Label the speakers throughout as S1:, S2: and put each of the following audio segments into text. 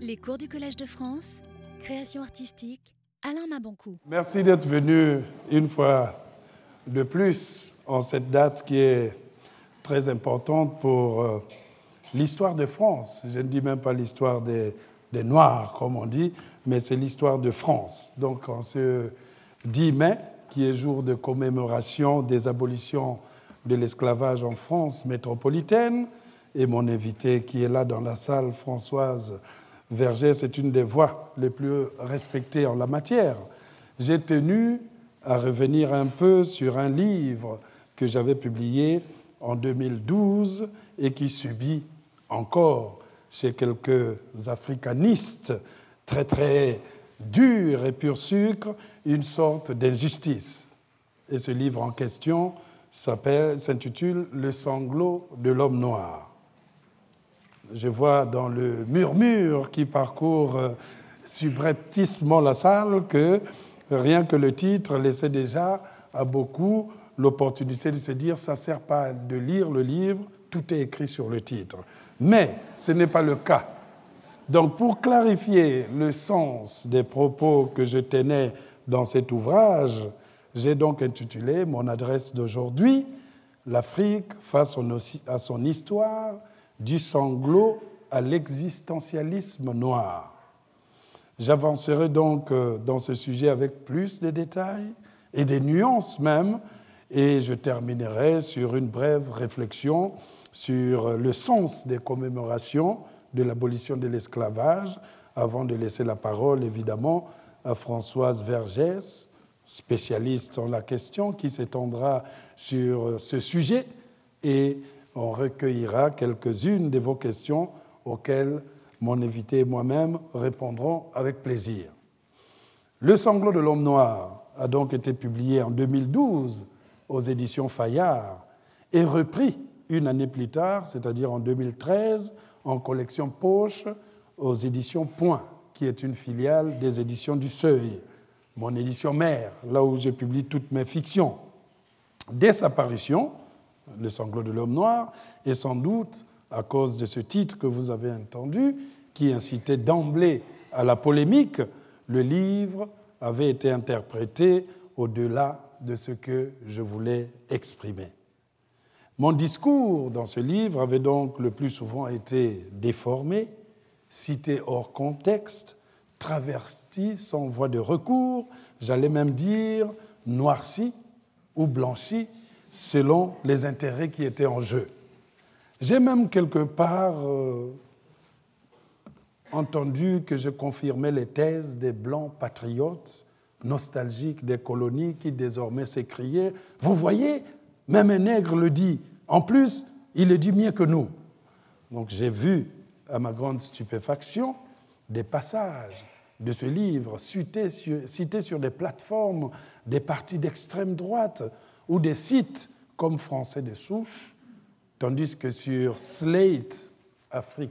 S1: Les cours du Collège de France, création artistique, Alain Mabancou.
S2: Merci d'être venu une fois de plus en cette date qui est très importante pour euh, l'histoire de France. Je ne dis même pas l'histoire des, des Noirs, comme on dit, mais c'est l'histoire de France. Donc en ce 10 mai, qui est jour de commémoration des abolitions de l'esclavage en France métropolitaine, et mon invité qui est là dans la salle, Françoise Verger, c'est une des voix les plus respectées en la matière. J'ai tenu à revenir un peu sur un livre que j'avais publié en 2012 et qui subit encore chez quelques africanistes très très durs et pur sucre une sorte d'injustice. Et ce livre en question s'intitule Le sanglot de l'homme noir. Je vois dans le murmure qui parcourt euh, subrepticement la salle que rien que le titre laissait déjà à beaucoup l'opportunité de se dire ça ne sert pas de lire le livre, tout est écrit sur le titre. Mais ce n'est pas le cas. Donc pour clarifier le sens des propos que je tenais dans cet ouvrage, j'ai donc intitulé mon adresse d'aujourd'hui L'Afrique face à son histoire du sanglot à l'existentialisme noir. J'avancerai donc euh, dans ce sujet avec plus de détails et des nuances même, et je terminerai sur une brève réflexion sur le sens des commémorations de l'abolition de l'esclavage, avant de laisser la parole évidemment à Françoise Vergès, spécialiste en la question, qui s'étendra sur ce sujet et on recueillera quelques-unes de vos questions auxquelles mon invité et moi-même répondrons avec plaisir. Le sanglot de l'homme noir a donc été publié en 2012 aux éditions Fayard et repris une année plus tard, c'est-à-dire en 2013, en collection poche aux éditions Point, qui est une filiale des éditions du Seuil, mon édition mère, là où je publie toutes mes fictions. Dès sa parution, le sanglot de l'homme noir, et sans doute à cause de ce titre que vous avez entendu, qui incitait d'emblée à la polémique, le livre avait été interprété au-delà de ce que je voulais exprimer. Mon discours dans ce livre avait donc le plus souvent été déformé, cité hors contexte, traverti sans voie de recours, j'allais même dire noirci ou blanchi selon les intérêts qui étaient en jeu. J'ai même quelque part euh, entendu que je confirmais les thèses des blancs patriotes nostalgiques des colonies qui désormais s'écriaient Vous voyez, même un nègre le dit. En plus, il le dit mieux que nous. Donc j'ai vu, à ma grande stupéfaction, des passages de ce livre cités sur, cités sur des plateformes des partis d'extrême droite ou des sites comme Français de souche, tandis que sur Slate Afrique,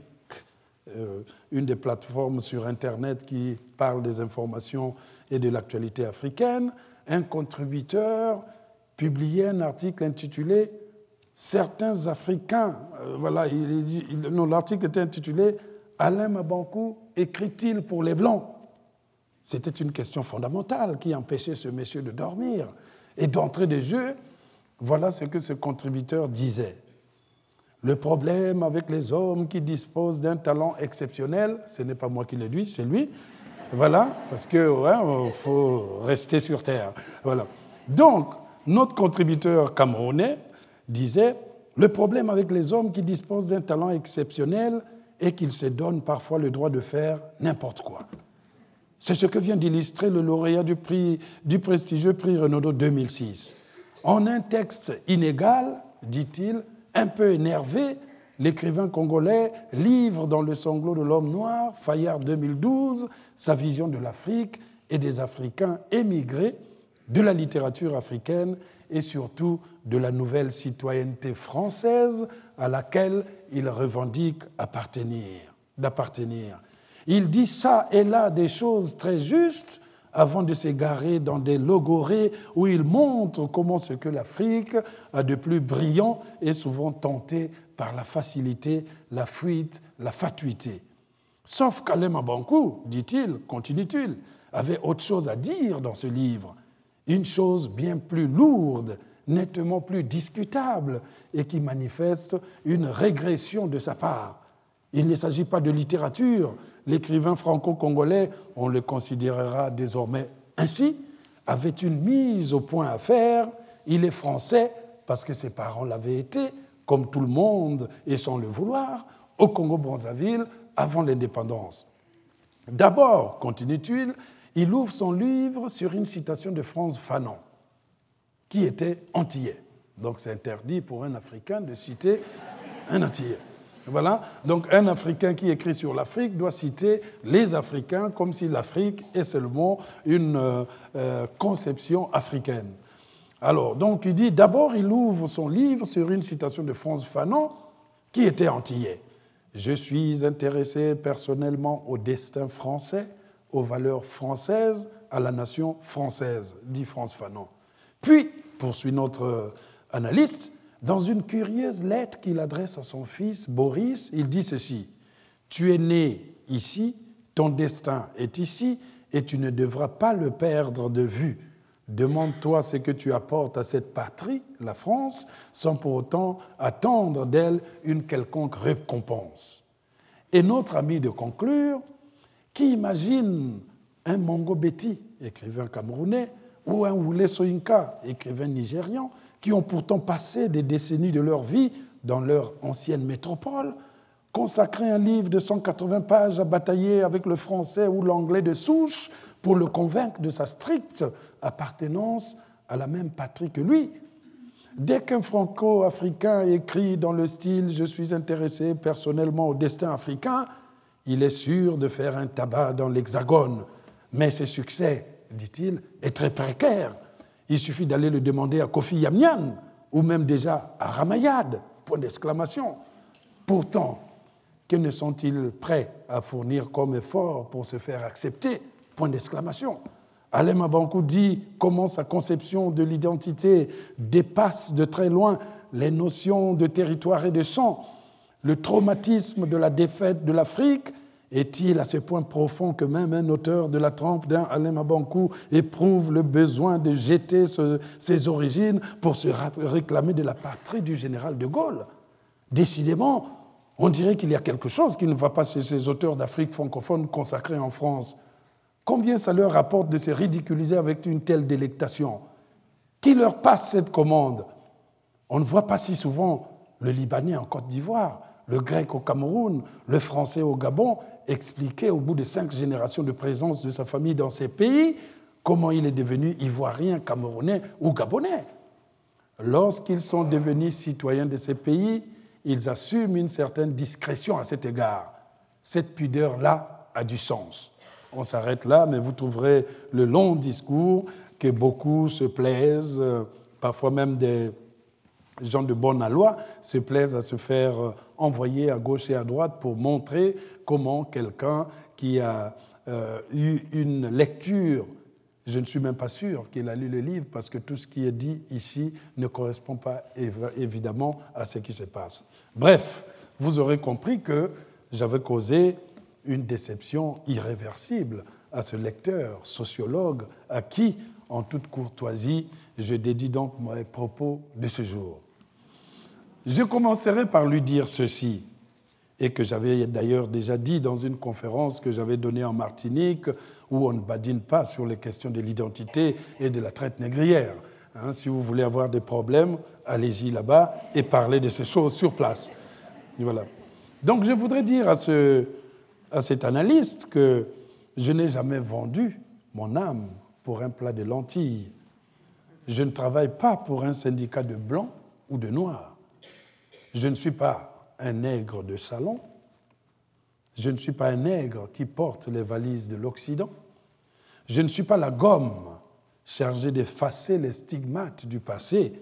S2: euh, une des plateformes sur Internet qui parle des informations et de l'actualité africaine, un contributeur publiait un article intitulé Certains Africains, euh, voilà, l'article était intitulé Alain Mabankou écrit-il pour les Blancs? C'était une question fondamentale qui empêchait ce monsieur de dormir. Et d'entrée de jeu, voilà ce que ce contributeur disait. Le problème avec les hommes qui disposent d'un talent exceptionnel, ce n'est pas moi qui le dis, c'est lui. Voilà, parce que faut rester sur terre. Voilà. Donc, notre contributeur camerounais disait le problème avec les hommes qui disposent d'un talent exceptionnel est qu'ils se donnent parfois le droit de faire n'importe quoi. C'est ce que vient d'illustrer le lauréat du, prestigieux prix Renaudot 2006. En un texte inégal, dit-il, un peu énervé, l'écrivain congolais livre dans Le sanglot de l'homme noir, Fayard 2012, sa vision de l'Afrique et des Africains émigrés, de la littérature africaine et surtout de la nouvelle citoyenneté française à laquelle il revendique d'appartenir. Il dit ça et là des choses très justes, avant de s'égarer dans des logorées où il montre comment ce que l'Afrique a de plus brillant est souvent tenté par la facilité, la fuite, la fatuité. Sauf qu'Alem Abankou, dit-il, continue-t-il, avait autre chose à dire dans ce livre, une chose bien plus lourde, nettement plus discutable et qui manifeste une régression de sa part. Il ne s'agit pas de littérature. L'écrivain franco-congolais, on le considérera désormais ainsi, avait une mise au point à faire. Il est français parce que ses parents l'avaient été, comme tout le monde et sans le vouloir, au Congo-Brazzaville avant l'indépendance. D'abord, continue-t-il, il ouvre son livre sur une citation de Franz Fanon, qui était antillais. Donc c'est interdit pour un Africain de citer un antillais. Voilà. Donc un Africain qui écrit sur l'Afrique doit citer les Africains comme si l'Afrique est seulement une euh, euh, conception africaine. Alors, donc il dit, d'abord il ouvre son livre sur une citation de Franz Fanon, qui était antillais. Je suis intéressé personnellement au destin français, aux valeurs françaises, à la nation française, dit Franz Fanon. Puis, poursuit notre analyste, dans une curieuse lettre qu'il adresse à son fils Boris, il dit ceci Tu es né ici, ton destin est ici, et tu ne devras pas le perdre de vue. Demande-toi ce que tu apportes à cette patrie, la France, sans pour autant attendre d'elle une quelconque récompense. Et notre ami de conclure, qui imagine un Mongo Betty, écrivain camerounais, ou un Wule Soyinka, écrivain nigérian, qui ont pourtant passé des décennies de leur vie dans leur ancienne métropole, consacré un livre de 180 pages à batailler avec le français ou l'anglais de souche pour le convaincre de sa stricte appartenance à la même patrie que lui. Dès qu'un franco-africain écrit dans le style Je suis intéressé personnellement au destin africain, il est sûr de faire un tabac dans l'Hexagone. Mais ce succès, dit-il, est très précaire il suffit d'aller le demander à Kofi Yamnian ou même déjà à Ramayad, point d'exclamation. Pourtant, que ne sont-ils prêts à fournir comme effort pour se faire accepter? Point d'exclamation. Alem Abankou dit comment sa conception de l'identité dépasse de très loin les notions de territoire et de sang. Le traumatisme de la défaite de l'Afrique est-il à ce point profond que même un auteur de la trempe d'un Alain Abankou éprouve le besoin de jeter ses origines pour se réclamer de la patrie du général de Gaulle? Décidément, on dirait qu'il y a quelque chose qui ne va pas chez ces auteurs d'Afrique francophone consacrés en France. Combien ça leur rapporte de se ridiculiser avec une telle délectation? Qui leur passe cette commande? On ne voit pas si souvent le Libanais en Côte d'Ivoire, le grec au Cameroun, le français au Gabon, expliquer au bout de cinq générations de présence de sa famille dans ces pays comment il est devenu ivoirien, camerounais ou gabonais. Lorsqu'ils sont devenus citoyens de ces pays, ils assument une certaine discrétion à cet égard. Cette pudeur-là a du sens. On s'arrête là, mais vous trouverez le long discours que beaucoup se plaisent, euh, parfois même des gens de bonne loi se plaisent à se faire euh, envoyer à gauche et à droite pour montrer comment quelqu'un qui a euh, eu une lecture, je ne suis même pas sûr qu'il a lu le livre parce que tout ce qui est dit ici ne correspond pas évidemment à ce qui se passe. Bref, vous aurez compris que j'avais causé une déception irréversible à ce lecteur, sociologue, à qui, en toute courtoisie, je dédie donc mes propos de ce jour. Je commencerai par lui dire ceci, et que j'avais d'ailleurs déjà dit dans une conférence que j'avais donnée en Martinique, où on ne badine pas sur les questions de l'identité et de la traite négrière. Hein, si vous voulez avoir des problèmes, allez-y là-bas et parlez de ces choses sur place. voilà. Donc je voudrais dire à, ce, à cet analyste que je n'ai jamais vendu mon âme pour un plat de lentilles. Je ne travaille pas pour un syndicat de blancs ou de noirs. Je ne suis pas un nègre de salon. Je ne suis pas un nègre qui porte les valises de l'Occident. Je ne suis pas la gomme chargée d'effacer les stigmates du passé.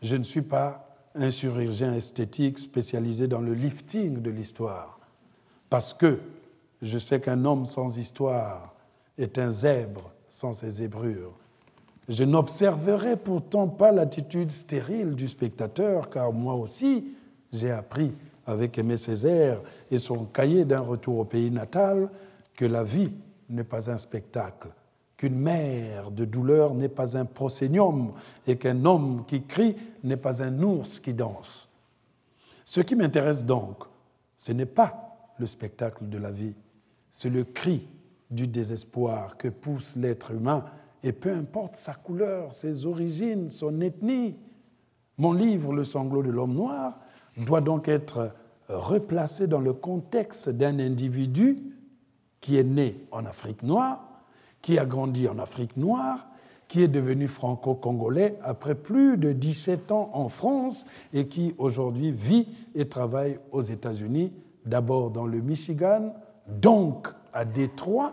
S2: Je ne suis pas un chirurgien esthétique spécialisé dans le lifting de l'histoire. Parce que je sais qu'un homme sans histoire est un zèbre sans ses zébrures. Je n'observerai pourtant pas l'attitude stérile du spectateur, car moi aussi, j'ai appris avec Aimé Césaire et son cahier d'un retour au pays natal que la vie n'est pas un spectacle, qu'une mère de douleur n'est pas un prosénium et qu'un homme qui crie n'est pas un ours qui danse. Ce qui m'intéresse donc, ce n'est pas le spectacle de la vie, c'est le cri du désespoir que pousse l'être humain, et peu importe sa couleur, ses origines, son ethnie. Mon livre, Le sanglot de l'homme noir, doit donc être replacé dans le contexte d'un individu qui est né en Afrique noire, qui a grandi en Afrique noire, qui est devenu franco-congolais après plus de 17 ans en France et qui aujourd'hui vit et travaille aux États-Unis, d'abord dans le Michigan, donc à Détroit,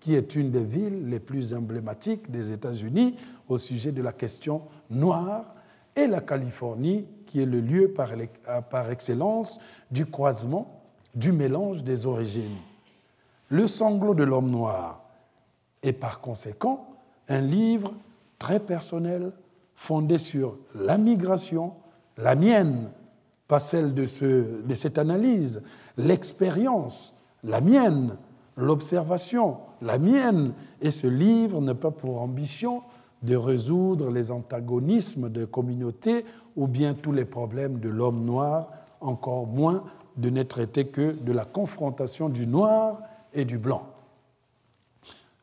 S2: qui est une des villes les plus emblématiques des États-Unis au sujet de la question noire, et la Californie, qui est le lieu par, par excellence du croisement, du mélange des origines. Le sanglot de l'homme noir est par conséquent un livre très personnel, fondé sur la migration, la mienne, pas celle de, ce, de cette analyse, l'expérience, la mienne, l'observation, la mienne. Et ce livre n'a pas pour ambition de résoudre les antagonismes de communautés ou bien tous les problèmes de l'homme noir, encore moins de ne traiter que de la confrontation du noir et du blanc.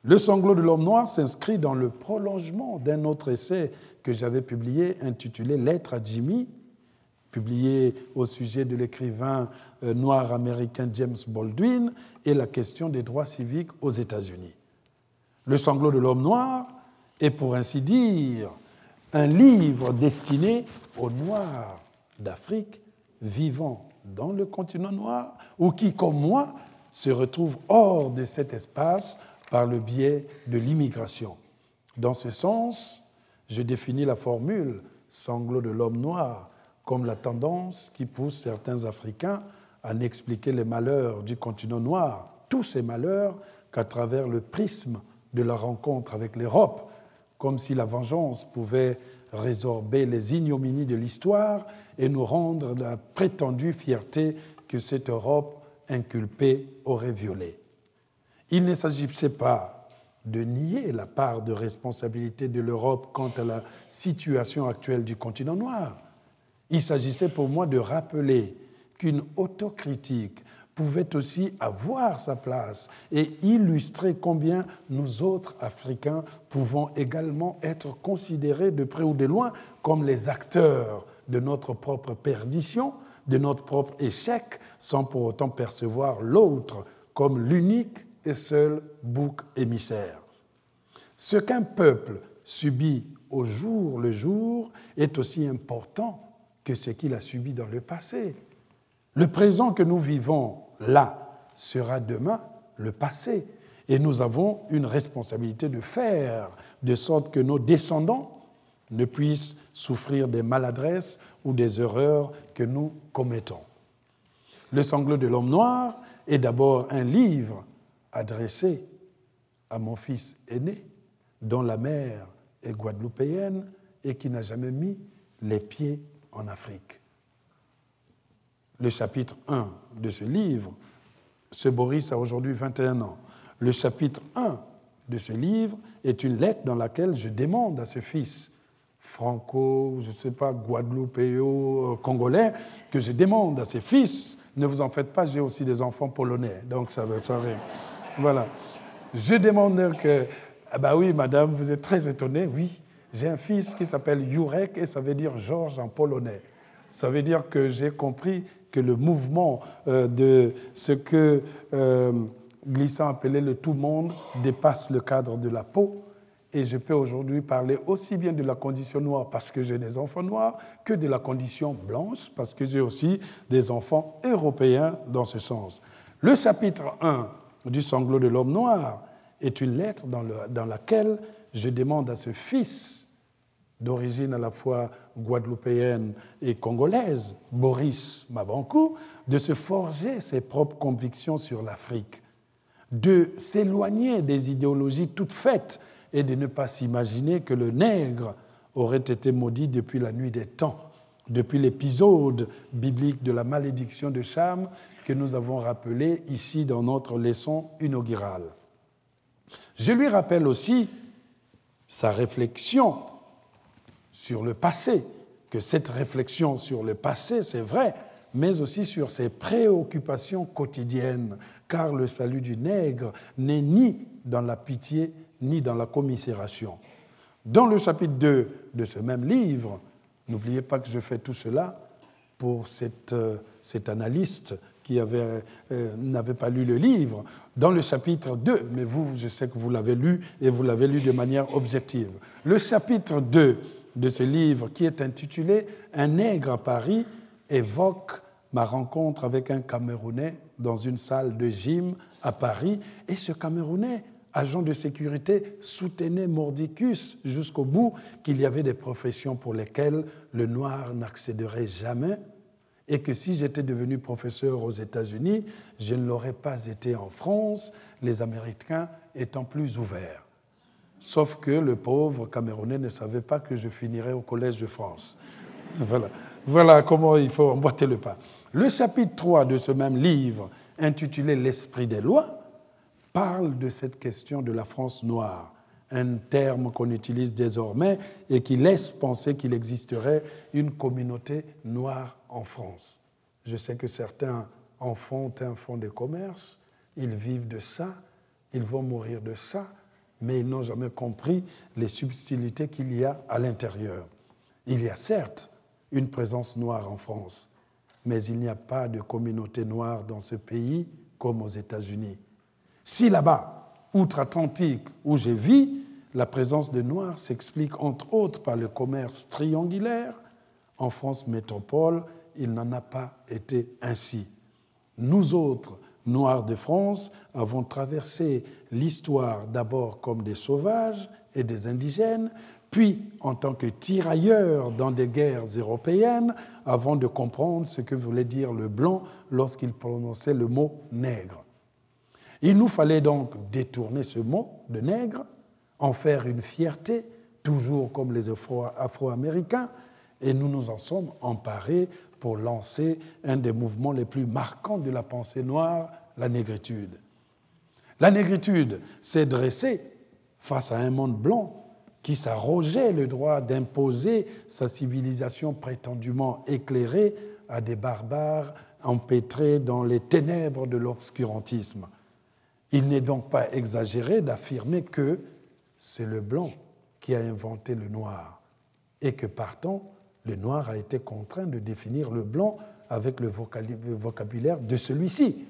S2: Le sanglot de l'homme noir s'inscrit dans le prolongement d'un autre essai que j'avais publié intitulé Lettre à Jimmy, publié au sujet de l'écrivain euh, noir américain James Baldwin et la question des droits civiques aux États-Unis. Le sanglot de l'homme noir est pour ainsi dire un livre destiné aux Noirs d'Afrique vivant dans le continent noir ou qui, comme moi, se retrouvent hors de cet espace par le biais de l'immigration. Dans ce sens, je définis la formule sanglot de l'homme noir comme la tendance qui pousse certains Africains à n'expliquer les malheurs du continent noir, tous ces malheurs, qu'à travers le prisme de la rencontre avec l'Europe, comme si la vengeance pouvait résorber les ignominies de l'histoire et nous rendre la prétendue fierté que cette Europe inculpée aurait violée. Il ne s'agissait pas de nier la part de responsabilité de l'Europe quant à la situation actuelle du continent noir. Il s'agissait pour moi de rappeler qu'une autocritique pouvait aussi avoir sa place et illustrer combien nous autres Africains pouvons également être considérés de près ou de loin comme les acteurs de notre propre perdition, de notre propre échec, sans pour autant percevoir l'autre comme l'unique et seul bouc émissaire. Ce qu'un peuple subit au jour le jour est aussi important que ce qu'il a subi dans le passé. Le présent que nous vivons là sera demain le passé. Et nous avons une responsabilité de faire de sorte que nos descendants ne puissent souffrir des maladresses ou des erreurs que nous commettons. Le sanglot de l'homme noir est d'abord un livre adressé à mon fils aîné, dont la mère est guadeloupéenne et qui n'a jamais mis les pieds en Afrique. Le chapitre 1 de ce livre, ce Boris a aujourd'hui 21 ans. Le chapitre 1 de ce livre est une lettre dans laquelle je demande à ce fils franco, je ne sais pas, guadeloupéo, congolais, que je demande à ses fils, ne vous en faites pas, j'ai aussi des enfants polonais, donc ça va, ça va. Voilà. Je demande que, ah bah oui, madame, vous êtes très étonnée. Oui, j'ai un fils qui s'appelle Jurek et ça veut dire Georges en polonais. Ça veut dire que j'ai compris que le mouvement euh, de ce que euh, Glissant appelait le tout-monde dépasse le cadre de la peau. Et je peux aujourd'hui parler aussi bien de la condition noire parce que j'ai des enfants noirs que de la condition blanche parce que j'ai aussi des enfants européens dans ce sens. Le chapitre 1 du sanglot de l'homme noir est une lettre dans, laquelle je demande à ce fils d'origine à la fois guadeloupéenne et congolaise, Boris Mabankou, de se forger ses propres convictions sur l'Afrique, de s'éloigner des idéologies toutes faites et de ne pas s'imaginer que le nègre aurait été maudit depuis la nuit des temps, depuis l'épisode biblique de la malédiction de Cham que nous avons rappelé ici dans notre leçon inaugurale. Je lui rappelle aussi sa réflexion sur le passé, que cette réflexion sur le passé, c'est vrai, mais aussi sur ses préoccupations quotidiennes, car le salut du nègre n'est ni dans la pitié ni dans la commisération. Dans le chapitre 2 de ce même livre, n'oubliez pas que je fais tout cela pour cette, euh, cet analyste qui euh, n'avait pas lu le livre, dans le chapitre 2, mais vous, je sais que vous l'avez lu et vous l'avez lu de manière objective. Le chapitre 2 de ce livre, qui est intitulé Un nègre à Paris, évoque ma rencontre avec un Camerounais dans une salle de gym à Paris. Et ce Camerounais, agent de sécurité, soutenait Mordicus jusqu'au bout qu'il y avait des professions pour lesquelles le noir n'accéderait jamais et que si j'étais devenu professeur aux États-Unis, je ne l'aurais pas été en France, les Américains étant plus ouverts. Sauf que le pauvre Camerounais ne savait pas que je finirais au Collège de France. Voilà, voilà comment il faut emboîter le pas. Le chapitre 3 de ce même livre, intitulé L'esprit des lois, parle de cette question de la France noire, un terme qu'on utilise désormais et qui laisse penser qu'il existerait une communauté noire en France. Je sais que certains en font un fonds de commerce, ils vivent de ça, ils vont mourir de ça, mais ils n'ont jamais compris les subtilités qu'il y a à l'intérieur. Il y a certes une présence noire en France, mais il n'y a pas de communauté noire dans ce pays comme aux États-Unis. Si là-bas, outre-Atlantique, où je vis, la présence de Noirs s'explique entre autres par le commerce triangulaire, en France métropole, il n'en a pas été ainsi. Nous autres, Noirs de France, avons traversé l'histoire d'abord comme des sauvages et des indigènes, puis en tant que tirailleurs dans des guerres européennes, avant de comprendre ce que voulait dire le blanc lorsqu'il prononçait le mot nègre. Il nous fallait donc détourner ce mot de nègre, en faire une fierté, toujours comme les Afro-Américains, et nous nous en sommes emparés pour lancer un des mouvements les plus marquants de la pensée noire, la négritude. La négritude s'est dressée face à un monde blanc qui s'arrogeait le droit d'imposer sa civilisation prétendument éclairée à des barbares empêtrés dans les ténèbres de l'obscurantisme. Il n'est donc pas exagéré d'affirmer que c'est le blanc qui a inventé le noir et que partant, le noir a été contraint de définir le blanc avec le vocabulaire de celui-ci,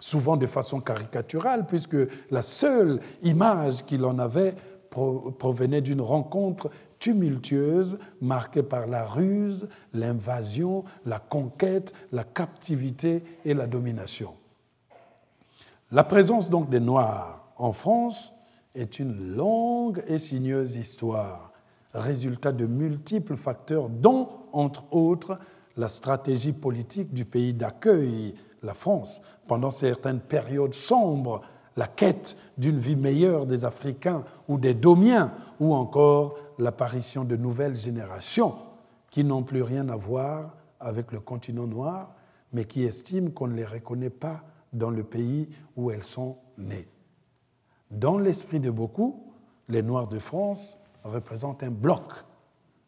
S2: souvent de façon caricaturale, puisque la seule image qu'il en avait provenait d'une rencontre tumultueuse marquée par la ruse, l'invasion, la conquête, la captivité et la domination. La présence donc des Noirs en France est une longue et sinueuse histoire résultat de multiples facteurs, dont, entre autres, la stratégie politique du pays d'accueil, la France, pendant certaines périodes sombres, la quête d'une vie meilleure des Africains ou des Domiens, ou encore l'apparition de nouvelles générations qui n'ont plus rien à voir avec le continent noir, mais qui estiment qu'on ne les reconnaît pas dans le pays où elles sont nées. Dans l'esprit de beaucoup, les Noirs de France représente un bloc,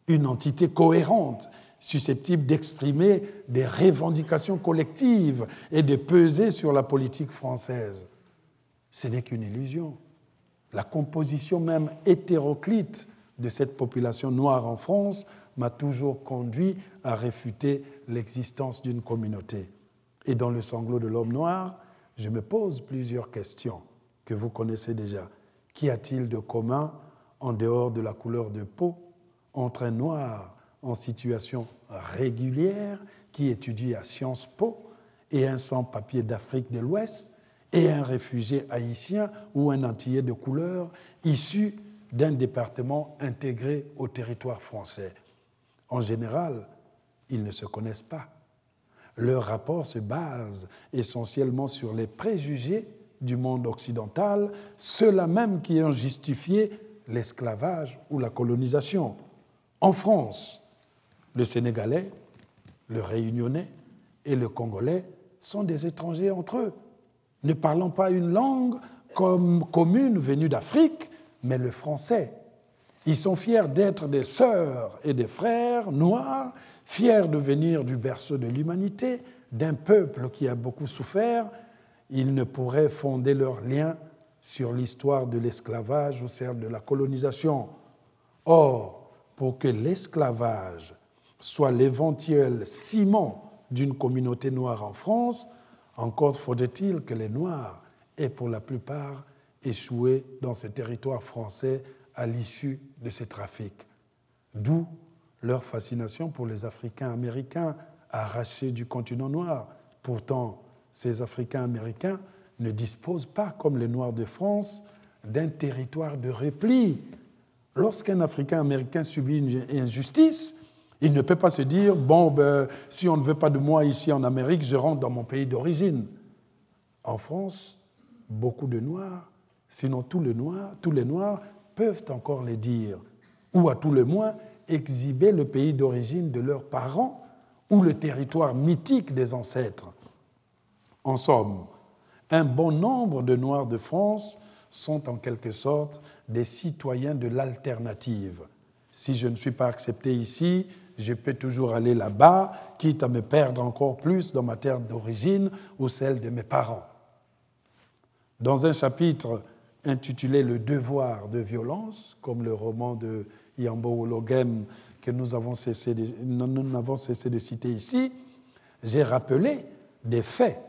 S2: une entité cohérente, susceptible d'exprimer des revendications collectives et de peser sur la politique française. Ce n'est qu'une illusion. La composition même hétéroclite de cette population noire en France m'a toujours conduit à réfuter l'existence d'une communauté. Et dans le sanglot de l'homme noir, je me pose plusieurs questions que vous connaissez déjà. Qu'y a-t-il de commun en dehors de la couleur de peau, entre un noir en situation régulière qui étudie à Sciences Po et un sans-papier d'Afrique de l'Ouest et un réfugié haïtien ou un antillais de couleur issu d'un département intégré au territoire français. En général, ils ne se connaissent pas. Leur rapport se base essentiellement sur les préjugés du monde occidental, ceux-là même qui ont justifié l'esclavage ou la colonisation. En France, le Sénégalais le réunionnais et le congolais sont des étrangers entre eux, ne parlant pas une langue comme commune venue d'Afrique, mais le français. Ils sont fiers d'être des sœurs et des frères noirs, fiers de venir du berceau de l'humanité, d'un peuple qui a beaucoup souffert. Ils ne pourraient fonder leur lien sur l'histoire de l'esclavage ou celle de la colonisation. Or, pour que l'esclavage soit l'éventuel ciment d'une communauté noire en France, encore faudrait-il que les Noirs aient pour la plupart échoué dans ce territoire français à l'issue de ces trafics. D'où leur fascination pour les Africains américains arrachés du continent noir. Pourtant, ces Africains américains ne disposent pas, comme les Noirs de France, d'un territoire de repli. Lorsqu'un Africain américain subit une injustice, il ne peut pas se dire, bon, ben, si on ne veut pas de moi ici en Amérique, je rentre dans mon pays d'origine. En France, beaucoup de Noirs, sinon tous les Noirs, tous les Noirs peuvent encore les dire, ou à tout le moins exhiber le pays d'origine de leurs parents ou le territoire mythique des ancêtres. En somme, un bon nombre de Noirs de France sont en quelque sorte des citoyens de l'alternative. Si je ne suis pas accepté ici, je peux toujours aller là-bas, quitte à me perdre encore plus dans ma terre d'origine ou celle de mes parents. Dans un chapitre intitulé Le devoir de violence, comme le roman de Yambo Ologem que nous avons cessé de, nous avons cessé de citer ici, j'ai rappelé des faits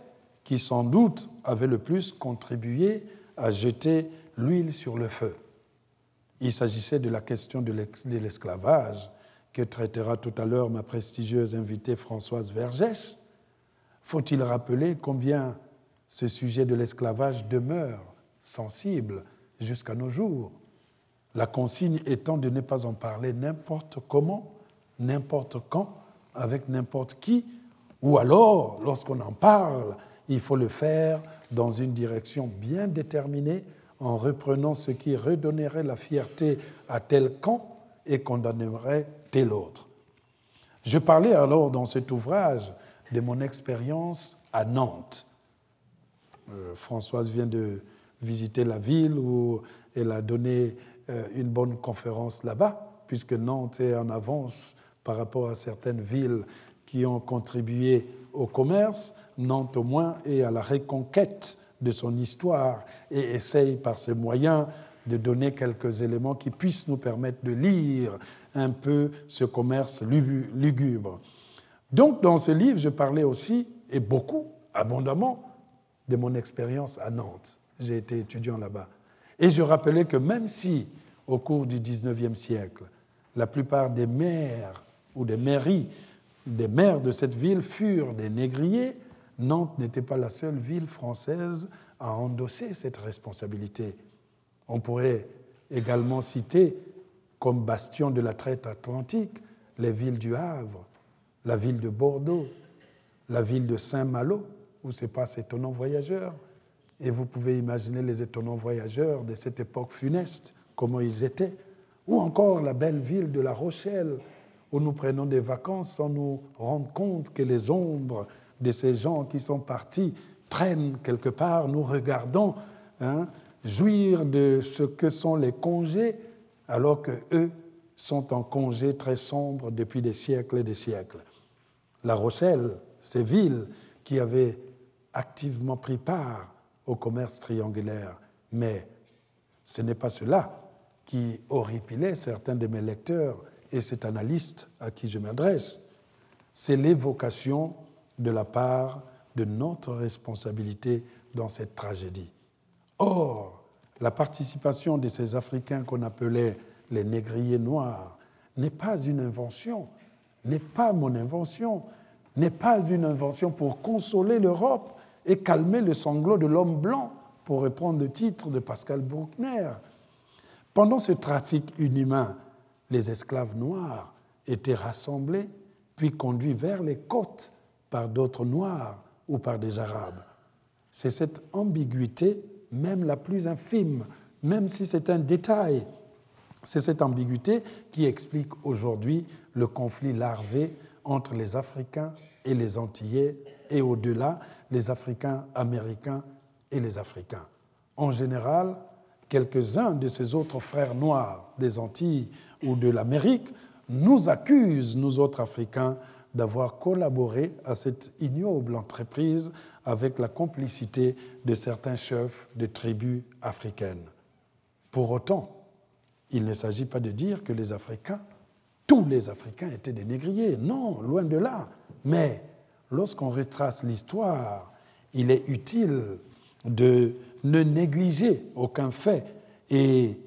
S2: qui sans doute avaient le plus contribué à jeter l'huile sur le feu. Il s'agissait de la question de l'esclavage que traitera tout à l'heure ma prestigieuse invitée Françoise Vergès. Faut-il rappeler combien ce sujet de l'esclavage demeure sensible jusqu'à nos jours? La consigne étant de ne pas en parler n'importe comment, n'importe quand, avec n'importe qui, ou alors, lorsqu'on en parle, il faut le faire dans une direction bien déterminée, en reprenant ce qui redonnerait la fierté à tel camp et condamnerait tel autre. Je parlais alors dans cet ouvrage de mon expérience à Nantes. Euh, Françoise vient de visiter la ville où elle a donné euh, une bonne conférence là-bas, puisque Nantes est en avance par rapport à certaines villes qui ont contribué au commerce. Nantes au moins est à la reconquête de son histoire et essaye par ce moyen de donner quelques éléments qui puissent nous permettre de lire un peu ce commerce lugubre. Donc dans ce livre, je parlais aussi, et beaucoup, abondamment, de mon expérience à Nantes. J'ai été étudiant là-bas. Et je rappelais que même si, au cours du XIXe siècle, la plupart des maires ou des mairies, des maires de cette ville furent des négriers, Nantes n'était pas la seule ville française à endosser cette responsabilité. On pourrait également citer comme bastion de la traite atlantique les villes du Havre, la ville de Bordeaux, la ville de Saint-Malo, où se passent étonnants voyageurs. Et vous pouvez imaginer les étonnants voyageurs de cette époque funeste, comment ils étaient. Ou encore la belle ville de La Rochelle, où nous prenons des vacances sans nous rendre compte que les ombres de ces gens qui sont partis traînent quelque part. Nous regardons hein, jouir de ce que sont les congés, alors que eux sont en congé très sombre depuis des siècles et des siècles. La Rochelle, ces villes qui avaient activement pris part au commerce triangulaire, mais ce n'est pas cela qui horripilait certains de mes lecteurs et cet analyste à qui je m'adresse, c'est l'évocation de la part de notre responsabilité dans cette tragédie. Or, la participation de ces Africains qu'on appelait les négriers noirs n'est pas une invention, n'est pas mon invention, n'est pas une invention pour consoler l'Europe et calmer le sanglot de l'homme blanc, pour reprendre le titre de Pascal Bruckner. Pendant ce trafic inhumain, les esclaves noirs étaient rassemblés puis conduits vers les côtes par d'autres noirs ou par des arabes. C'est cette ambiguïté, même la plus infime, même si c'est un détail, c'est cette ambiguïté qui explique aujourd'hui le conflit larvé entre les Africains et les Antillais et au-delà, les Africains américains et les Africains. En général, quelques-uns de ces autres frères noirs des Antilles ou de l'Amérique nous accusent, nous autres Africains, d'avoir collaboré à cette ignoble entreprise avec la complicité de certains chefs de tribus africaines. Pour autant, il ne s'agit pas de dire que les Africains, tous les Africains étaient des négriers. Non, loin de là. Mais lorsqu'on retrace l'histoire, il est utile de ne négliger aucun fait. Et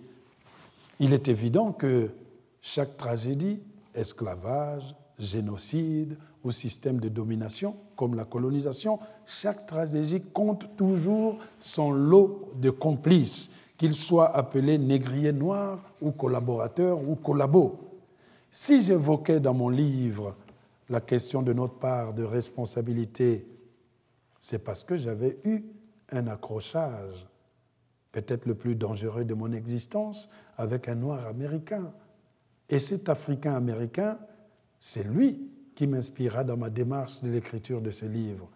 S2: il est évident que chaque tragédie, esclavage, génocide ou système de domination, comme la colonisation, chaque tragédie compte toujours son lot de complices, qu'ils soient appelés négriers noirs ou collaborateurs ou collabos. Si j'évoquais dans mon livre la question de notre part de responsabilité, c'est parce que j'avais eu un accrochage, peut-être le plus dangereux de mon existence, avec un noir américain. Et cet Africain américain, c'est lui qui m'inspira dans ma démarche de l'écriture de ce livre.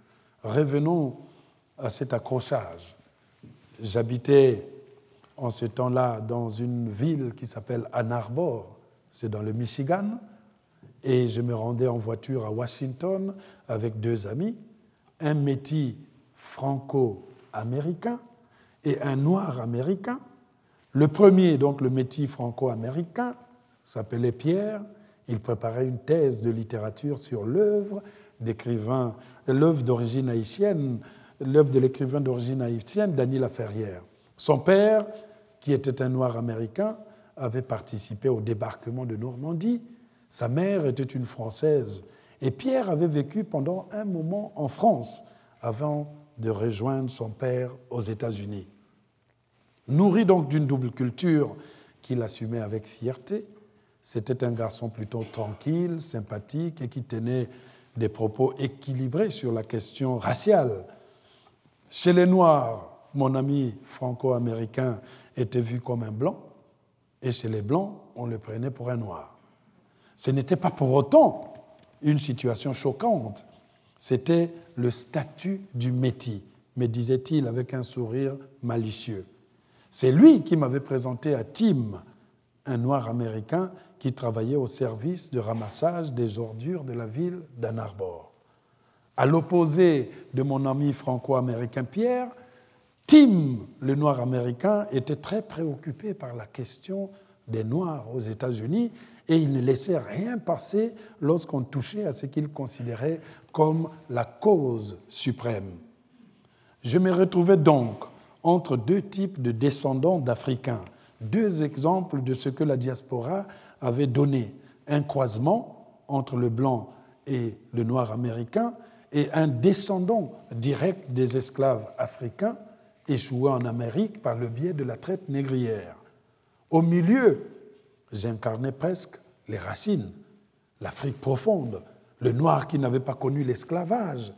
S2: Revenons à cet accrochage. J'habitais en ce temps-là dans une ville qui s'appelle Ann Arbor, c'est dans le Michigan, et je me rendais en voiture à Washington avec deux amis, un métis franco-américain et un noir américain. Le premier, donc le métis franco-américain, s'appelait Pierre, il préparait une thèse de littérature sur l'œuvre d'écrivain, l'œuvre d'origine haïtienne, l'œuvre de l'écrivain d'origine haïtienne, Daniel Laferrière. Son père, qui était un noir américain, avait participé au débarquement de Normandie. Sa mère était une Française. Et Pierre avait vécu pendant un moment en France avant de rejoindre son père aux États-Unis. Nourri donc d'une double culture qu'il assumait avec fierté, c'était un garçon plutôt tranquille, sympathique et qui tenait des propos équilibrés sur la question raciale. Chez les Noirs, mon ami franco-américain était vu comme un blanc, et chez les Blancs, on le prenait pour un Noir. Ce n'était pas pour autant une situation choquante, c'était le statut du métis, me disait-il avec un sourire malicieux. C'est lui qui m'avait présenté à Tim, un Noir américain qui travaillait au service de ramassage des ordures de la ville d'Ann Arbor. À l'opposé de mon ami franco-américain Pierre, Tim, le noir américain, était très préoccupé par la question des Noirs aux États-Unis et il ne laissait rien passer lorsqu'on touchait à ce qu'il considérait comme la cause suprême. Je me retrouvais donc entre deux types de descendants d'Africains, deux exemples de ce que la diaspora avait donné un croisement entre le blanc et le noir américain et un descendant direct des esclaves africains échoués en Amérique par le biais de la traite négrière. Au milieu, j'incarnais presque les racines, l'Afrique profonde, le noir qui n'avait pas connu l'esclavage.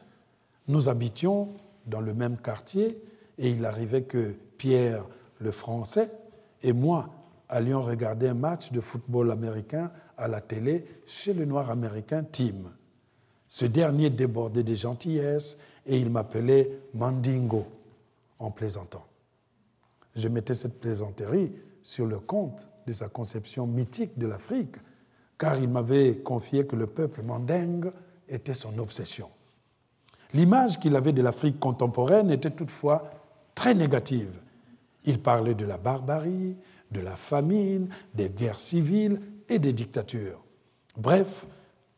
S2: Nous habitions dans le même quartier et il arrivait que Pierre, le français, et moi, allions regarder un match de football américain à la télé chez le noir américain Tim. Ce dernier débordait des gentillesses et il m'appelait Mandingo en plaisantant. Je mettais cette plaisanterie sur le compte de sa conception mythique de l'Afrique, car il m'avait confié que le peuple mandingue était son obsession. L'image qu'il avait de l'Afrique contemporaine était toutefois très négative. Il parlait de la barbarie, de la famine, des guerres civiles et des dictatures. Bref,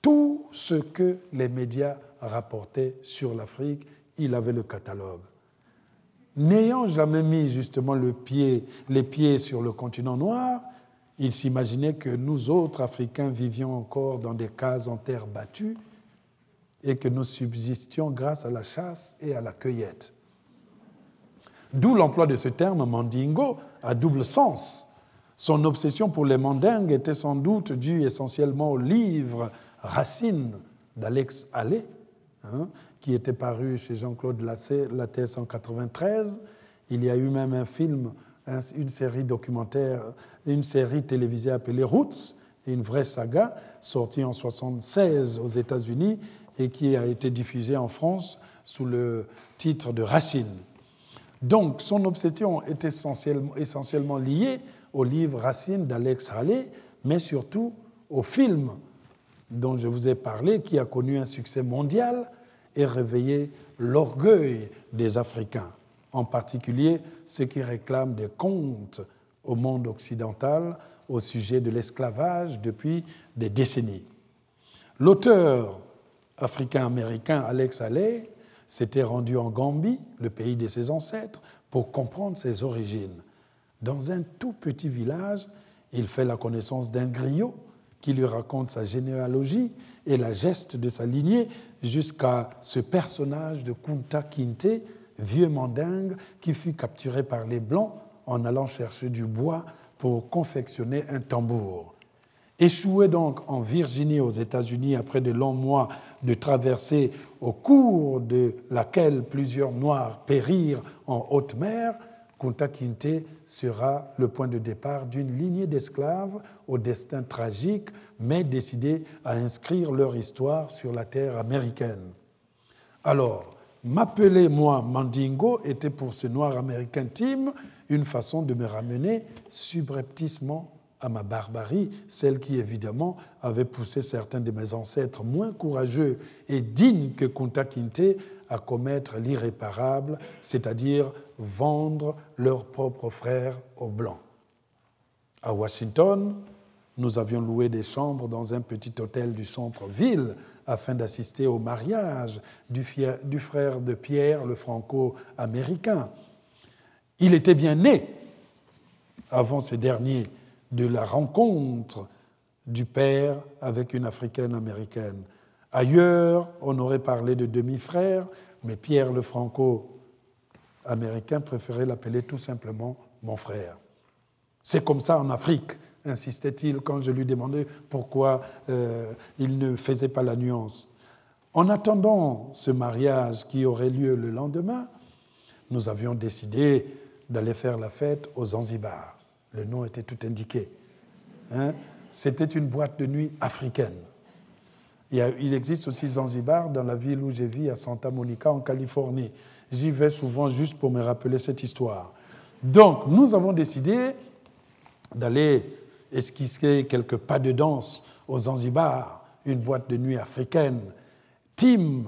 S2: tout ce que les médias rapportaient sur l'Afrique, il avait le catalogue. N'ayant jamais mis justement les pieds sur le continent noir, il s'imaginait que nous autres Africains vivions encore dans des cases en terre battue et que nous subsistions grâce à la chasse et à la cueillette. D'où l'emploi de ce terme mandingo à double sens. Son obsession pour les mandingues était sans doute due essentiellement au livre Racine d'Alex Allais, hein, qui était paru chez Jean-Claude Lattès en 1993. Il y a eu même un film, une série documentaire, une série télévisée appelée Roots, une vraie saga sortie en 1976 aux États-Unis et qui a été diffusée en France sous le titre de Racine. Donc son obsession est essentiellement, liée au livre Racine d'Alex Haley, mais surtout au film dont je vous ai parlé, qui a connu un succès mondial et réveillé l'orgueil des Africains, en particulier ceux qui réclament des comptes au monde occidental au sujet de l'esclavage depuis des décennies. L'auteur africain-américain Alex Haley s'était rendu en Gambie, le pays de ses ancêtres, pour comprendre ses origines. Dans un tout petit village, il fait la connaissance d'un griot qui lui raconte sa généalogie et la geste de sa lignée jusqu'à ce personnage de Kunta Kinte, vieux mandingue, qui fut capturé par les Blancs en allant chercher du bois pour confectionner un tambour. Échoué donc en Virginie aux États-Unis après de longs mois de traversée au cours de laquelle plusieurs Noirs périrent en haute mer, Kunta sera le point de départ d'une lignée d'esclaves au destin tragique, mais décidés à inscrire leur histoire sur la terre américaine. Alors, m'appeler moi Mandingo était pour ce noir américain Tim une façon de me ramener subrepticement à ma barbarie, celle qui évidemment avait poussé certains de mes ancêtres moins courageux et dignes que Kunta Kinte à commettre l'irréparable, c'est-à-dire vendre leurs propres frères aux Blancs. À Washington, nous avions loué des chambres dans un petit hôtel du centre-ville afin d'assister au mariage du, frère de Pierre, le franco-américain. Il était bien né avant ce dernier de la rencontre du père avec une africaine américaine. Ailleurs, on aurait parlé de demi-frère, mais Pierre le franco-américain préférait l'appeler tout simplement mon frère. C'est comme ça en Afrique, insistait-il quand je lui demandais pourquoi euh, il ne faisait pas la nuance. En attendant ce mariage qui aurait lieu le lendemain, nous avions décidé d'aller faire la fête aux Zanzibar. Le nom était tout indiqué. Hein. C'était une boîte de nuit africaine. Il existe aussi Zanzibar dans la ville où j'ai vis, à Santa Monica, en Californie. J'y vais souvent juste pour me rappeler cette histoire. Donc, nous avons décidé d'aller esquisser quelques pas de danse aux Zanzibar, une boîte de nuit africaine. Tim,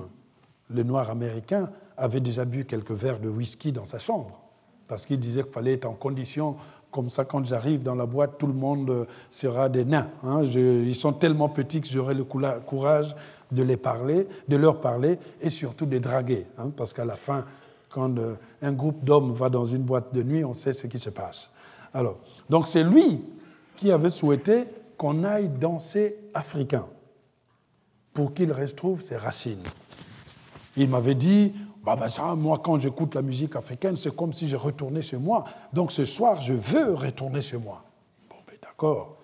S2: le noir américain, avait déjà bu quelques verres de whisky dans sa chambre, parce qu'il disait qu'il fallait être en condition comme ça, quand j'arrive dans la boîte, tout le monde euh, sera des nains. Hein. ils sont tellement petits que j'aurai le courage de, les parler, de leur parler et surtout de draguer. Hein, parce qu'à la fin, quand euh, un groupe d'hommes va dans une boîte de nuit, on sait ce qui se passe. Alors, donc c'est lui qui avait souhaité qu'on aille danser africain pour qu'il retrouve ses racines. Il m'avait dit, bah, bah, ça, moi, quand j'écoute la musique africaine, c'est comme si je retournais chez moi. Donc ce soir, je veux retourner chez moi. Bon, ben, d'accord.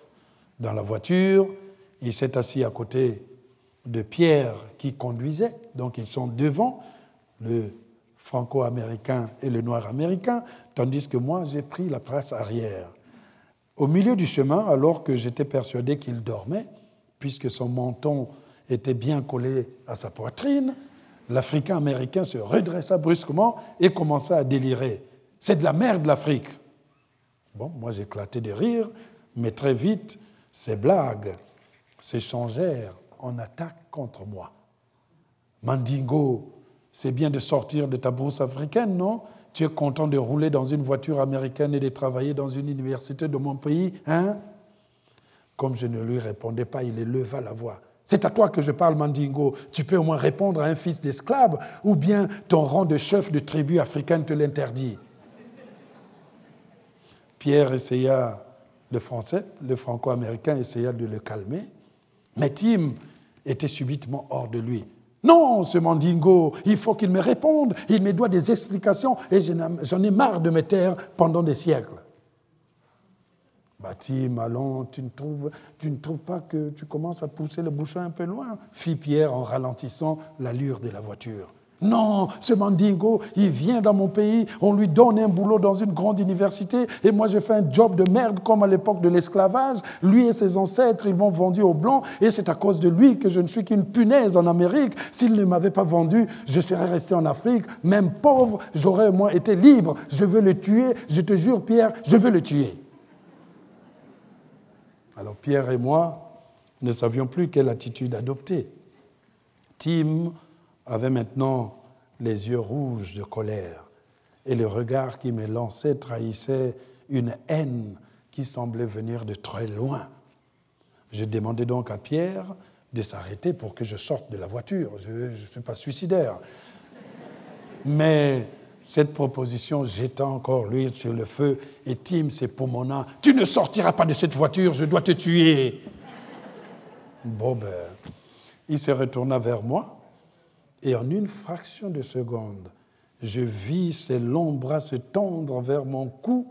S2: Dans la voiture, il s'est assis à côté de Pierre qui conduisait. Donc ils sont devant, le franco-américain et le noir américain, tandis que moi, j'ai pris la place arrière. Au milieu du chemin, alors que j'étais persuadé qu'il dormait, puisque son menton était bien collé à sa poitrine, l'Africain américain se redressa brusquement et commença à délirer. C'est de la merde l'Afrique. Bon, moi j'éclatais de rire, mais très vite, ces blagues s'échangèrent en attaque contre moi. Mandingo, c'est bien de sortir de ta brousse africaine, non? Tu es content de rouler dans une voiture américaine et de travailler dans une université de mon pays, hein? Comme je ne lui répondais pas, il éleva la voix. C'est à toi que je parle, Mandingo. Tu peux au moins répondre à un fils d'esclave, ou bien ton rang de chef de tribu africaine te l'interdit. Pierre essaya, le français, le franco-américain essaya de le calmer, mais Tim était subitement hors de lui. Non, ce Mandingo, il faut qu'il me réponde, il me doit des explications et j'en ai marre de me taire pendant des siècles. Allons, tu ne, trouves, tu ne trouves pas que tu commences à pousser le bouchon un peu loin? Fit Pierre en ralentissant l'allure de la voiture. Non, ce mandingo, il vient dans mon pays, on lui donne un boulot dans une grande université et moi je fais un job de merde comme à l'époque de l'esclavage. Lui et ses ancêtres, ils m'ont vendu aux Blancs et c'est à cause de lui que je ne suis qu'une punaise en Amérique. S'il ne m'avait pas vendu, je serais resté en Afrique, même pauvre, j'aurais au moins été libre. Je veux le tuer, je te jure Pierre, je veux le tuer. Alors Pierre et moi ne savions plus quelle attitude adopter. Tim avait maintenant les yeux rouges de colère et le regard qui me lançait trahissait une haine qui semblait venir de très loin. Je demandais donc à Pierre de s'arrêter pour que je sorte de la voiture. Je ne suis pas suicidaire. Mais cette proposition jeta encore l'huile sur le feu et Tim s'époumonna. Tu ne sortiras pas de cette voiture, je dois te tuer. Bon, ben, il se retourna vers moi et en une fraction de seconde, je vis ses longs bras se tendre vers mon cou.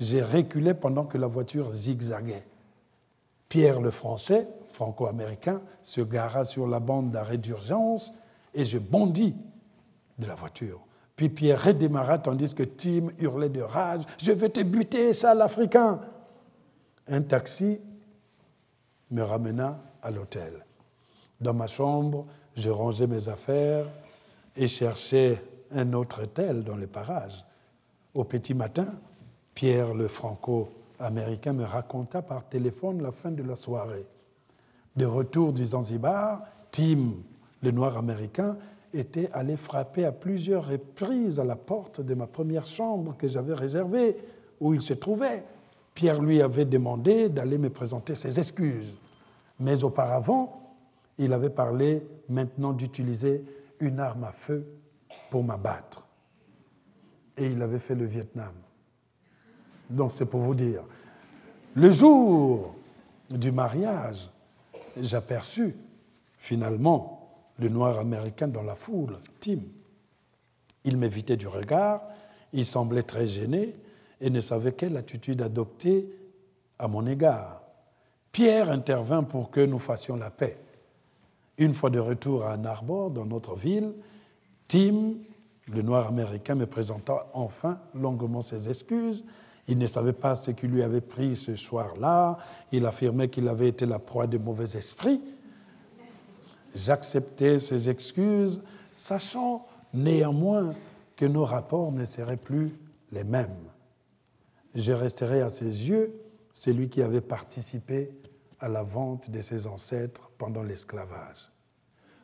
S2: J'ai reculé pendant que la voiture zigzaguait. Pierre le Français, franco-américain, se gara sur la bande d'arrêt d'urgence et je bondis de la voiture. Puis Pierre redémarra tandis que Tim hurlait de rage Je vais te buter, sale africain Un taxi me ramena à l'hôtel. Dans ma chambre, je rangeais mes affaires et cherchais un autre hôtel dans les parages. Au petit matin, Pierre le franco-américain me raconta par téléphone la fin de la soirée. De retour du Zanzibar, Tim, le noir américain, était allé frapper à plusieurs reprises à la porte de ma première chambre que j'avais réservée, où il se trouvait. Pierre lui avait demandé d'aller me présenter ses excuses. Mais auparavant, il avait parlé maintenant d'utiliser une arme à feu pour m'abattre. Et il avait fait le Vietnam. Donc c'est pour vous dire. Le jour du mariage, j'aperçus finalement le noir américain dans la foule, Tim. Il m'évitait du regard, il semblait très gêné et ne savait quelle attitude adopter à mon égard. Pierre intervint pour que nous fassions la paix. Une fois de retour à Ann Arbor, dans notre ville, Tim, le noir américain, me présenta enfin longuement ses excuses. Il ne savait pas ce qui lui avait pris ce soir-là. Il affirmait qu'il avait été la proie de mauvais esprits. J'acceptais ses excuses, sachant néanmoins que nos rapports ne seraient plus les mêmes. Je resterai à ses yeux celui qui avait participé à la vente de ses ancêtres pendant l'esclavage.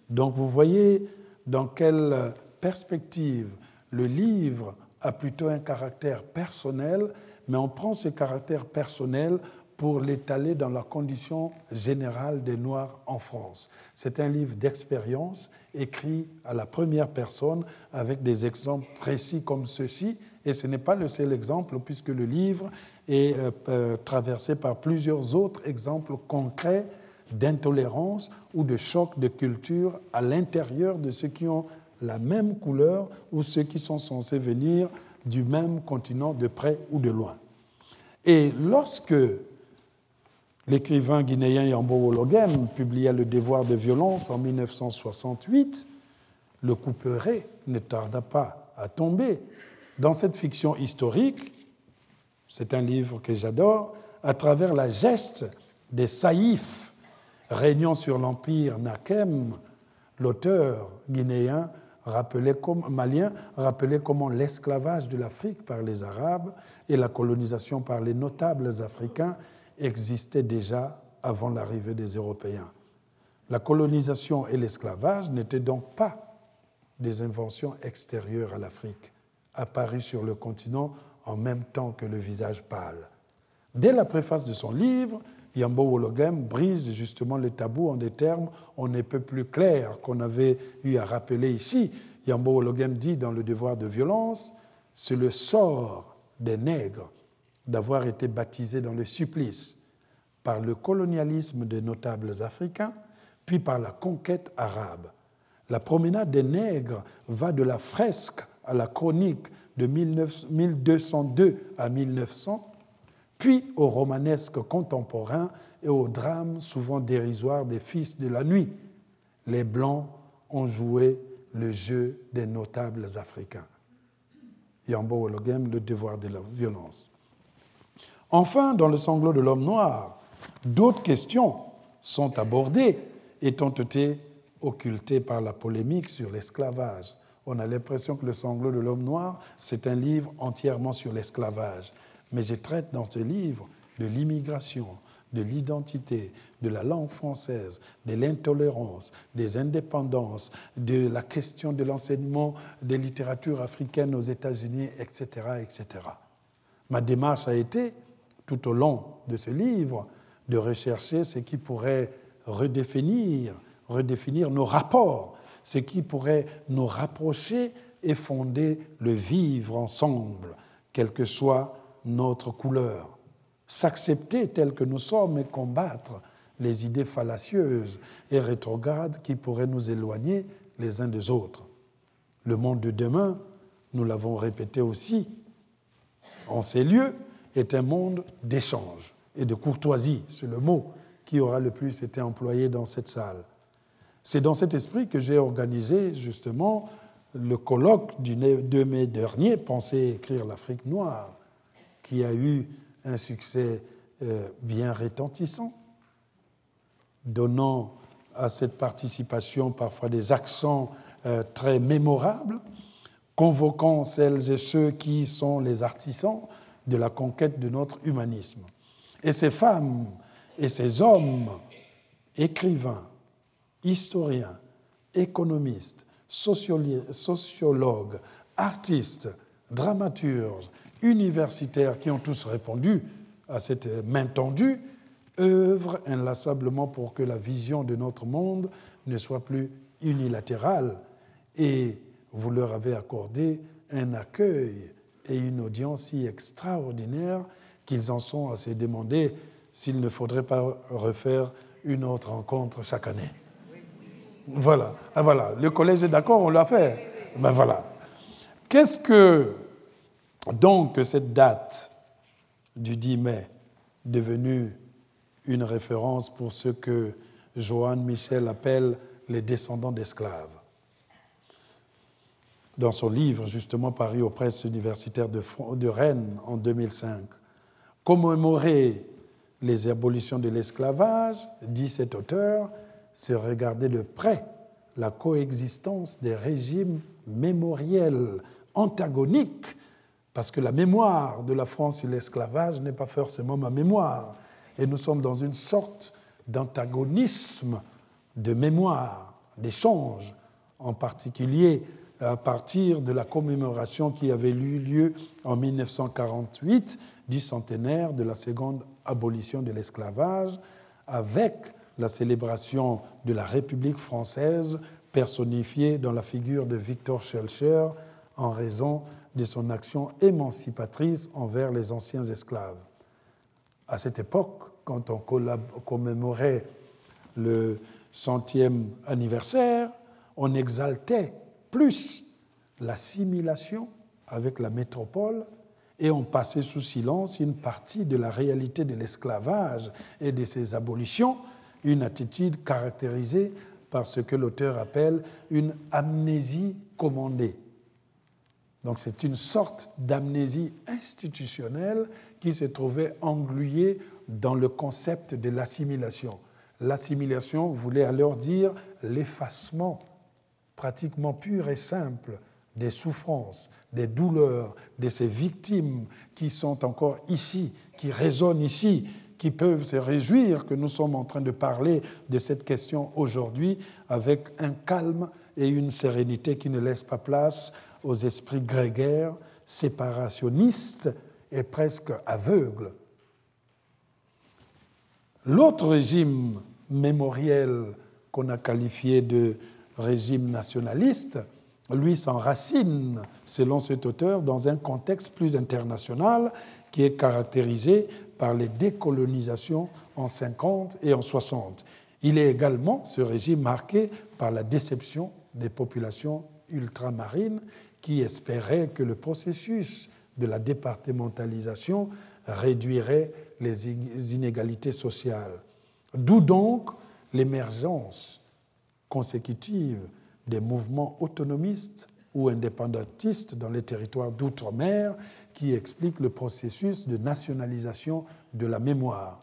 S2: Donc vous voyez dans quelle perspective le livre a plutôt un caractère personnel, mais on prend ce caractère personnel pour l'étaler dans la condition générale des Noirs en France. C'est un livre d'expérience écrit à la première personne avec des exemples précis comme ceci, et ce n'est pas le seul exemple puisque le livre et euh, euh, traversé par plusieurs autres exemples concrets d'intolérance ou de choc de culture à l'intérieur de ceux qui ont la même couleur ou ceux qui sont censés venir du même continent de près ou de loin. Et lorsque l'écrivain guinéen Yambo Wologem publia Le devoir de violence en 1968, le couperet ne tarda pas à tomber. Dans cette fiction historique, c'est un livre que j'adore, à travers la geste des saïfs régnant sur l'empire Nakem, l'auteur guinéen rappelait comme, malien rappelait comment l'esclavage de l'Afrique par les Arabes et la colonisation par les notables africains existaient déjà avant l'arrivée des Européens. La colonisation et l'esclavage n'étaient donc pas des inventions extérieures à l'Afrique, apparues sur le continent en même temps que le visage pâle. Dès la préface de son livre, Yambo Wologem brise justement le tabou en des termes on ne peut plus clairs qu'on avait eu à rappeler ici. Yambo Wologem dit dans Le devoir de violence c'est le sort des nègres d'avoir été baptisés dans le supplice par le colonialisme des notables africains, puis par la conquête arabe. La promenade des nègres va de la fresque à la chronique de 1202 à 1900, puis au romanesque contemporain et au drame souvent dérisoire des fils de la nuit. Les Blancs ont joué le jeu des notables africains. Yambo Ologem, le devoir de la violence. Enfin, dans le sanglot de l'homme noir, d'autres questions sont abordées et ont été occultées par la polémique sur l'esclavage. On a l'impression que le sanglot de l'homme noir, c'est un livre entièrement sur l'esclavage. Mais je traite dans ce livre de l'immigration, de l'identité, de la langue française, de l'intolérance, des indépendances, de la question de l'enseignement des littératures africaines aux États-Unis, etc., etc. Ma démarche a été, tout au long de ce livre, de rechercher ce qui pourrait redéfinir, redéfinir nos rapports, ce qui pourrait nous rapprocher et fonder le vivre ensemble, quelle que soit notre couleur s'accepter tel que nous sommes et combattre les idées fallacieuses et rétrogrades qui pourraient nous éloigner les uns des autres. Le monde de demain, nous l'avons répété aussi, en ces lieux, est un monde d'échange et de courtoisie. C'est le mot qui aura le plus été employé dans cette salle. C'est dans cet esprit que j'ai organisé justement le colloque du 2 mai dernier, Penser écrire l'Afrique noire, qui a eu un succès euh, bien rétentissant, donnant à cette participation parfois des accents euh, très mémorables, convoquant celles et ceux qui sont les artisans de la conquête de notre humanisme. Et ces femmes et ces hommes, écrivains, historiens, économistes, sociologues, artistes, dramaturges, universitaires qui ont tous répondu à cette main tendue œuvrent inlassablement pour que la vision de notre monde ne soit plus unilatérale et vous leur avez accordé un accueil et une audience si extraordinaire qu'ils en sont à se demander s'il ne faudrait pas refaire une autre rencontre chaque année. Voilà, ah, voilà. le collège est d'accord, on l'a fait. Ben voilà. Qu'est-ce que donc cette date du 10 mai, devenue une référence pour ce que Johan Michel appelle les descendants d'esclaves? Dans son livre, justement paru aux presses universitaires de Rennes en 2005, commémorer les abolitions de l'esclavage, dit cet auteur, c'est regarder de près la coexistence des régimes mémoriels antagoniques parce que la mémoire de la France sur l'esclavage n'est pas forcément ma mémoire. Et nous sommes dans une sorte d'antagonisme de mémoire, d'échange, en particulier à partir de la commémoration qui avait eu lieu en 1948 du centenaire de la seconde abolition de l'esclavage, avec la célébration de la République française personnifiée dans la figure de Victor Schœlcher en raison de son action émancipatrice envers les anciens esclaves. À cette époque, quand on commémorait le centième anniversaire, on exaltait plus l'assimilation avec la métropole et on passait sous silence une partie de la réalité de l'esclavage et de ses abolitions, une attitude caractérisée par ce que l'auteur appelle une amnésie commandée. Donc c'est une sorte d'amnésie institutionnelle qui se trouvait engluée dans le concept de l'assimilation. L'assimilation voulait alors dire l'effacement pratiquement pur et simple des souffrances, des douleurs de ces victimes qui sont encore ici, qui résonnent ici, qui peuvent se réjouir que nous sommes en train de parler de cette question aujourd'hui avec un calme et une sérénité qui ne laissent pas place aux esprits grégaires, séparationnistes et presque aveugles. L'autre régime mémoriel qu'on a qualifié de régime nationaliste, lui s'enracine, selon cet auteur, dans un contexte plus international qui est caractérisé par les décolonisations en 50 et en 60. Il est également, ce régime, marqué par la déception des populations ultramarines qui espérait que le processus de la départementalisation réduirait les inégalités sociales. D'où donc l'émergence consécutive des mouvements autonomistes ou indépendantistes dans les territoires d'outre-mer qui expliquent le processus de nationalisation de la mémoire.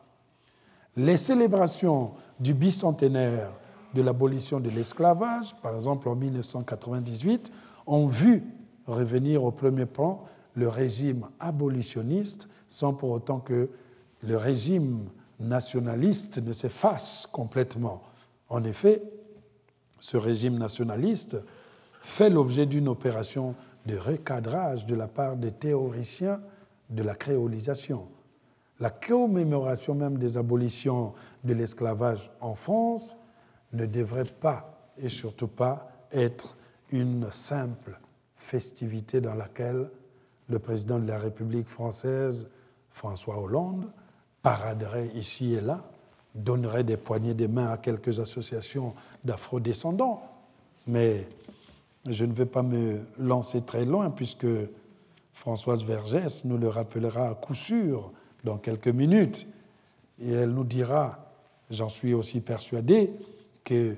S2: Les célébrations du bicentenaire de l'abolition de l'esclavage, par exemple en 1998, ont vu revenir au premier plan le régime abolitionniste sans pour autant que le régime nationaliste ne s'efface complètement. En effet, ce régime nationaliste fait l'objet d'une opération de recadrage de la part des théoriciens de la créolisation. La commémoration même des abolitions de l'esclavage en France ne devrait pas, et surtout pas, être une simple festivité dans laquelle le président de la République française, François Hollande, paraderait ici et là, donnerait des poignées de main à quelques associations d'afro-descendants. Mais je ne vais pas me lancer très loin puisque Françoise Vergès nous le rappellera à coup sûr dans quelques minutes. Et elle nous dira, j'en suis aussi persuadé, que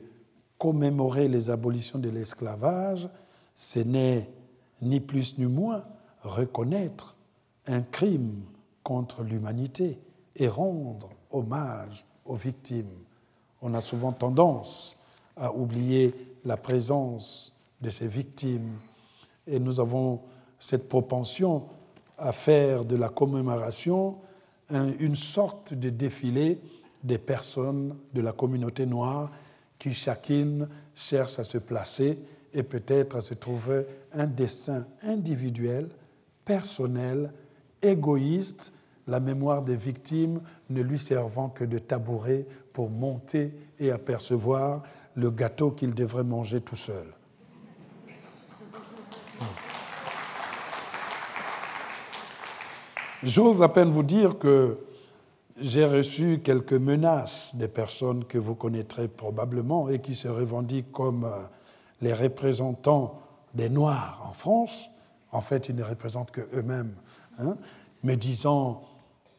S2: commémorer les abolitions de l'esclavage, ce n'est ni plus ni moins reconnaître un crime contre l'humanité et rendre hommage aux victimes. On a souvent tendance à oublier la présence de ces victimes et nous avons cette propension à faire de la commémoration une sorte de défilé des personnes de la communauté noire qui chacune cherche à se placer et peut-être à se trouver un destin individuel, personnel, égoïste, la mémoire des victimes ne lui servant que de tabouret pour monter et apercevoir le gâteau qu'il devrait manger tout seul. J'ose à peine vous dire que j'ai reçu quelques menaces des personnes que vous connaîtrez probablement et qui se revendiquent comme euh, les représentants des Noirs en France. En fait, ils ne représentent que eux-mêmes, hein, me disant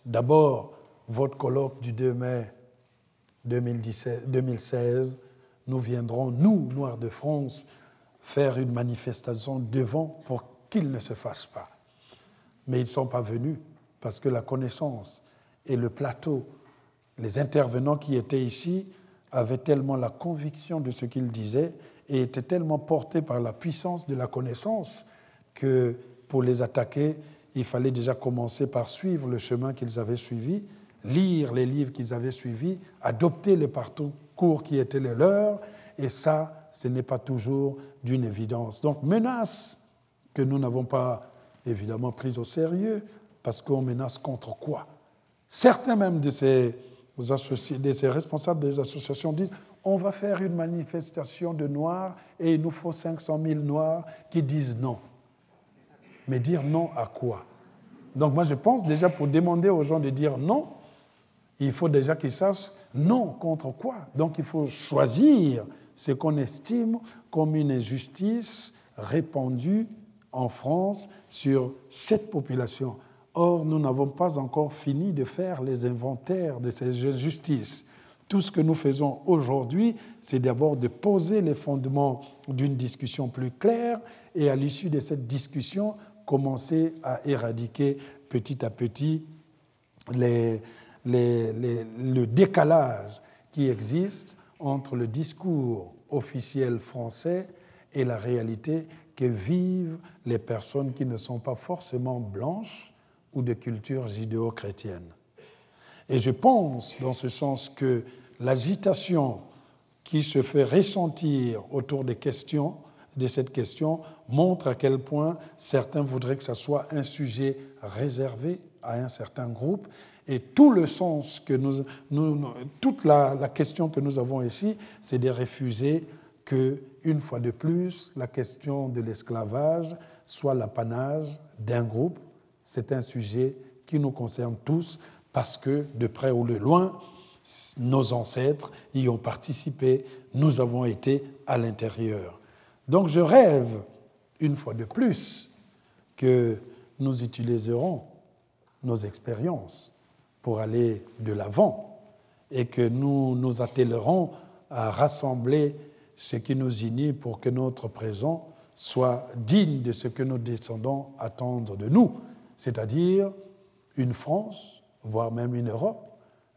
S2: d'abord, votre colloque du 2 mai 2016, nous viendrons, nous, Noirs de France, faire une manifestation devant pour qu'ils ne se fassent pas. Mais ils ne sont pas venus parce que la connaissance et le plateau, les intervenants qui étaient ici avaient tellement la conviction de ce qu'ils disaient et étaient tellement portés par la puissance de la connaissance que pour les attaquer, il fallait déjà commencer par suivre le chemin qu'ils avaient suivi, lire les livres qu'ils avaient suivis, adopter les parcours qui étaient les leurs, et ça, ce n'est pas toujours d'une évidence. Donc, menace que nous n'avons pas évidemment prise au sérieux, parce qu'on menace contre quoi? Certains même de ces, de ces responsables des associations disent on va faire une manifestation de Noirs et il nous faut 500 000 Noirs qui disent non. Mais dire non à quoi? Donc moi je pense déjà pour demander aux gens de dire non, il faut déjà qu'ils sachent non contre quoi. Donc il faut choisir ce qu'on estime comme une injustice répandue en France sur cette population. Or, nous n'avons pas encore fini de faire les inventaires de ces injustices. Tout ce que nous faisons aujourd'hui, c'est d'abord de poser les fondements d'une discussion plus claire et à l'issue de cette discussion, commencer à éradiquer petit à petit le décalage qui existe entre le discours officiel français et la réalité que vivent les personnes qui ne sont pas forcément blanches ou de culture judéo-chrétienne. Et je pense dans ce sens que l'agitation qui se fait ressentir autour des questions, de cette question, montre à quel point certains voudraient que ce soit un sujet réservé à un certain groupe. Et tout le sens que nous, toute la, la, question que nous avons ici, c'est de refuser que, une fois de plus, la question de l'esclavage soit l'apanage d'un groupe c'est un sujet qui nous concerne tous parce que, de près ou de loin, nos ancêtres y ont participé, nous avons été à l'intérieur. Donc je rêve, une fois de plus, que nous utiliserons nos expériences pour aller de l'avant et que nous nous attellerons à rassembler ce qui nous unit pour que notre présent soit digne de ce que nos descendants attendent de nous, c'est-à-dire une France, voire même une Europe,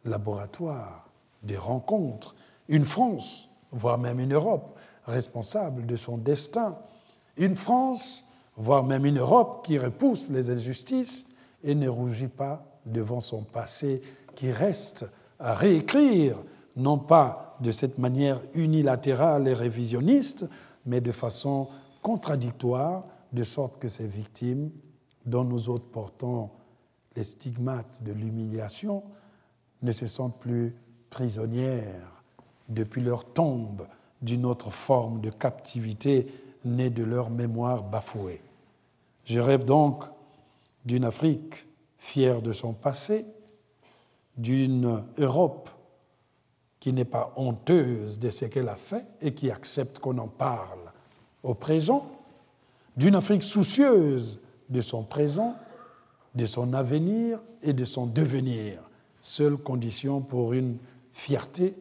S2: laboratoire des rencontres, une France, voire même une Europe, responsable de son destin, une France, voire même une Europe qui repousse les injustices et ne rougit pas devant son passé qui reste à réécrire, non pas de cette manière unilatérale et révisionniste, mais de façon contradictoire, de sorte que ces victimes, dont nous autres portons les stigmates de l'humiliation, ne se sentent plus prisonnières depuis leur tombe d'une autre forme de captivité née de leur mémoire bafouée. Je rêve donc d'une Afrique fière de son passé, d'une Europe qui n'est pas honteuse de ce qu'elle a fait et qui accepte qu'on en parle au présent, d'une Afrique soucieuse de son présent, de son avenir et de son devenir, seule condition pour une fierté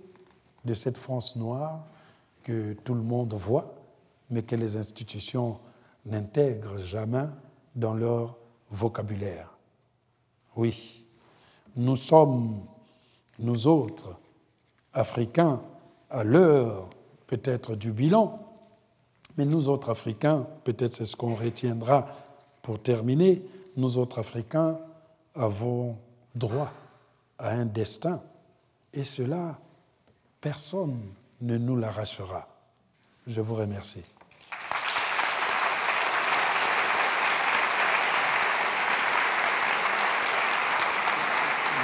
S2: de cette France noire que tout le monde voit, mais que les institutions n'intègrent jamais dans leur vocabulaire. Oui, nous sommes, nous autres, Africains, à l'heure peut-être du bilan, mais nous autres Africains, peut-être c'est ce qu'on retiendra pour terminer, nous autres Africains avons droit à un destin, et cela, personne ne nous l'arrachera. Je vous remercie.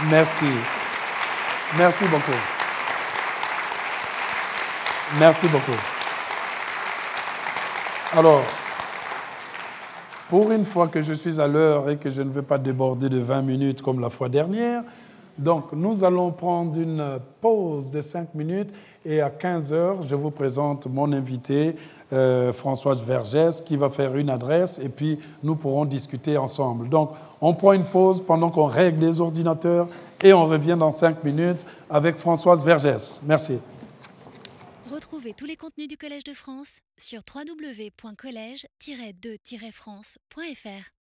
S2: Merci. Merci beaucoup. Merci beaucoup. Alors, pour une fois que je suis à l'heure et que je ne veux pas déborder de 20 minutes comme la fois dernière, donc nous allons prendre une pause de 5 minutes et à 15 heures, je vous présente mon invité, euh, Françoise Vergès, qui va faire une adresse et puis nous pourrons discuter ensemble. Donc, on prend une pause pendant qu'on règle les ordinateurs et on revient dans 5 minutes avec Françoise Vergès. Merci.
S1: Retrouvez tous les contenus du Collège de France sur www.colège-2-france.fr.